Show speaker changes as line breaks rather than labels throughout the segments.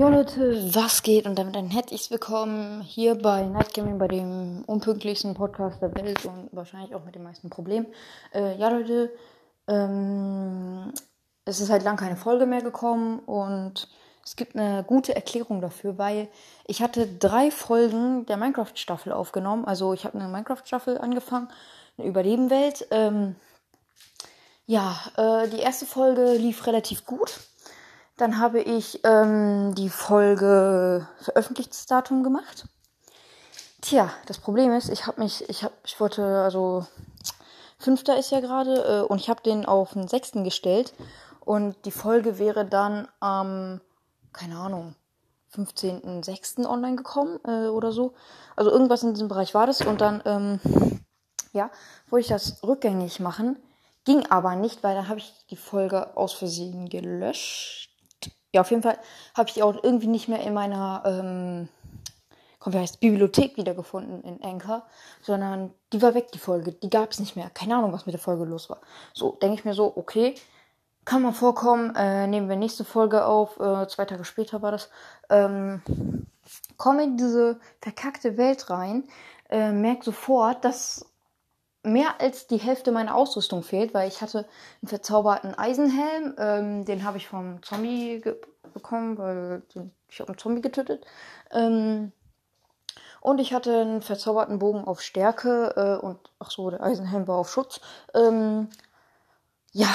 Jo Leute, was geht? Und damit ein herzliches Willkommen hier bei Night Gaming, bei dem unpünktlichsten Podcast der Welt und wahrscheinlich auch mit den meisten Problemen. Äh, ja Leute, ähm, es ist halt lang keine Folge mehr gekommen und es gibt eine gute Erklärung dafür, weil ich hatte drei Folgen der Minecraft-Staffel aufgenommen. Also ich habe eine Minecraft-Staffel angefangen, eine Überlebenwelt. Ähm, ja, äh, die erste Folge lief relativ gut. Dann habe ich ähm, die Folge Veröffentlichungsdatum gemacht. Tja, das Problem ist, ich habe mich, ich habe, ich wollte, also fünfter ist ja gerade äh, und ich habe den auf den sechsten gestellt und die Folge wäre dann am, keine Ahnung, 15.06. online gekommen äh, oder so. Also irgendwas in diesem Bereich war das und dann, ähm, ja, wollte ich das rückgängig machen. Ging aber nicht, weil dann habe ich die Folge aus Versehen gelöscht ja, auf jeden Fall habe ich die auch irgendwie nicht mehr in meiner ähm, komm, wie heißt, Bibliothek wiedergefunden in Anchor, sondern die war weg, die Folge. Die gab es nicht mehr. Keine Ahnung, was mit der Folge los war. So, denke ich mir so, okay, kann mal vorkommen, äh, nehmen wir nächste Folge auf, äh, zwei Tage später war das. Ähm, komme in diese verkackte Welt rein, äh, merke sofort, dass mehr als die Hälfte meiner Ausrüstung fehlt, weil ich hatte einen verzauberten Eisenhelm, ähm, den habe ich vom Zombie bekommen, weil ich habe einen Zombie getötet. Ähm, und ich hatte einen verzauberten Bogen auf Stärke äh, und ach so, der Eisenhelm war auf Schutz. Ähm, ja,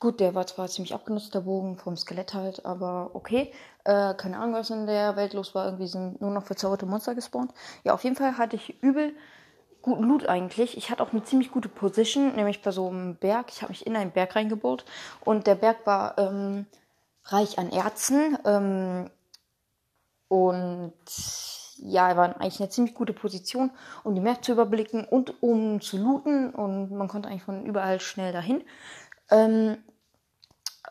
gut, der war zwar ziemlich abgenutzt, der Bogen vom Skelett halt, aber okay. Äh, keine Ahnung, was in der Welt los war. Irgendwie sind nur noch verzauberte Monster gespawnt. Ja, auf jeden Fall hatte ich übel guten Loot eigentlich. Ich hatte auch eine ziemlich gute Position, nämlich bei so einem Berg. Ich habe mich in einen Berg reingebaut und der Berg war ähm, reich an Erzen. Ähm, und ja, er war eigentlich eine ziemlich gute Position, um die Map zu überblicken und um zu looten. Und man konnte eigentlich von überall schnell dahin. Ähm,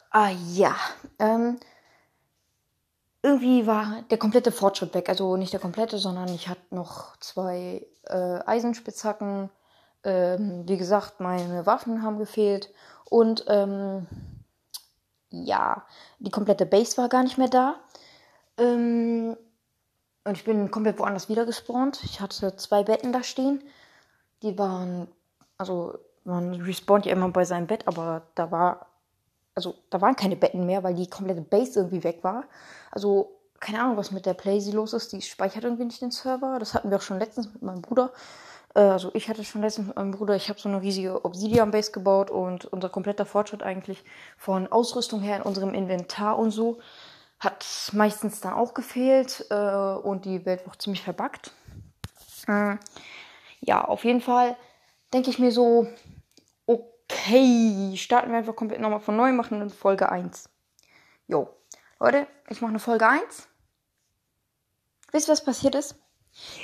ah ja. Ähm, irgendwie war der komplette Fortschritt weg. Also nicht der komplette, sondern ich hatte noch zwei äh, Eisenspitzhacken. Ähm, wie gesagt, meine Waffen haben gefehlt. Und ähm, ja, die komplette Base war gar nicht mehr da. Ähm, und ich bin komplett woanders wieder gespawnt. Ich hatte zwei Betten da stehen. Die waren, also man respawnt ja immer bei seinem Bett, aber da war also da waren keine Betten mehr, weil die komplette Base irgendwie weg war. Also keine Ahnung, was mit der Playsee los ist. Die speichert irgendwie nicht den Server. Das hatten wir auch schon letztens mit meinem Bruder. Äh, also ich hatte schon letztens mit meinem Bruder, ich habe so eine riesige Obsidian Base gebaut und unser kompletter Fortschritt eigentlich von Ausrüstung her in unserem Inventar und so hat meistens dann auch gefehlt äh, und die Welt war ziemlich verbuggt. Äh, ja, auf jeden Fall denke ich mir so, Okay, starten wir einfach komplett nochmal von neu, machen eine Folge 1. Jo. Leute, ich mache eine Folge 1. Wisst ihr, was passiert ist?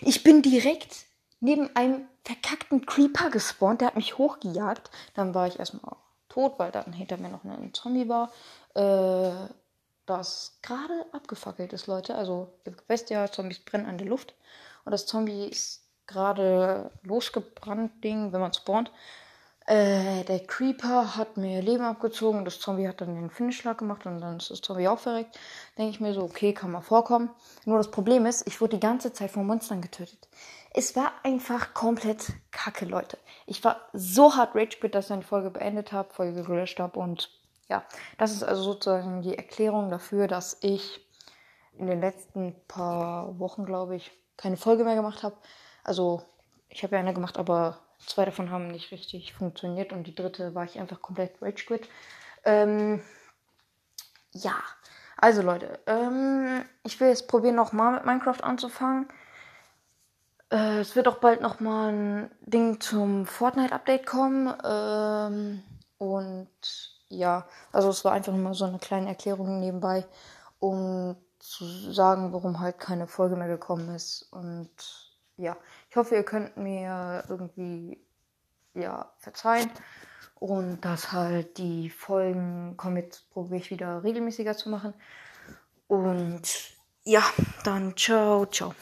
Ich bin direkt neben einem verkackten Creeper gespawnt. Der hat mich hochgejagt. Dann war ich erstmal tot, weil dann hinter mir noch ein Zombie war. Äh, das gerade abgefackelt ist, Leute. Also, ihr wisst ja, Zombies brennen an der Luft. Und das Zombie ist gerade losgebrannt, Ding, wenn man spawnt. Äh, der Creeper hat mir Leben abgezogen. Das Zombie hat dann den Finishschlag gemacht und dann ist das Zombie auch verreckt. Denke ich mir so, okay, kann mal vorkommen. Nur das Problem ist, ich wurde die ganze Zeit von Monstern getötet. Es war einfach komplett kacke, Leute. Ich war so hart rage quit, dass ich die Folge beendet habe, Folge gelöscht habe und ja, das ist also sozusagen die Erklärung dafür, dass ich in den letzten paar Wochen, glaube ich, keine Folge mehr gemacht habe. Also, ich habe ja eine gemacht, aber Zwei davon haben nicht richtig funktioniert und die dritte war ich einfach komplett Rage Quit. Ähm, ja, also Leute, ähm, ich will jetzt probieren nochmal mit Minecraft anzufangen. Äh, es wird auch bald nochmal ein Ding zum Fortnite-Update kommen. Ähm, und ja, also es war einfach nur so eine kleine Erklärung nebenbei, um zu sagen, warum halt keine Folge mehr gekommen ist. Und ja, ich hoffe, ihr könnt mir irgendwie ja verzeihen. Und dass halt die Folgen kommen jetzt probiere ich wieder regelmäßiger zu machen. Und ja, dann ciao, ciao.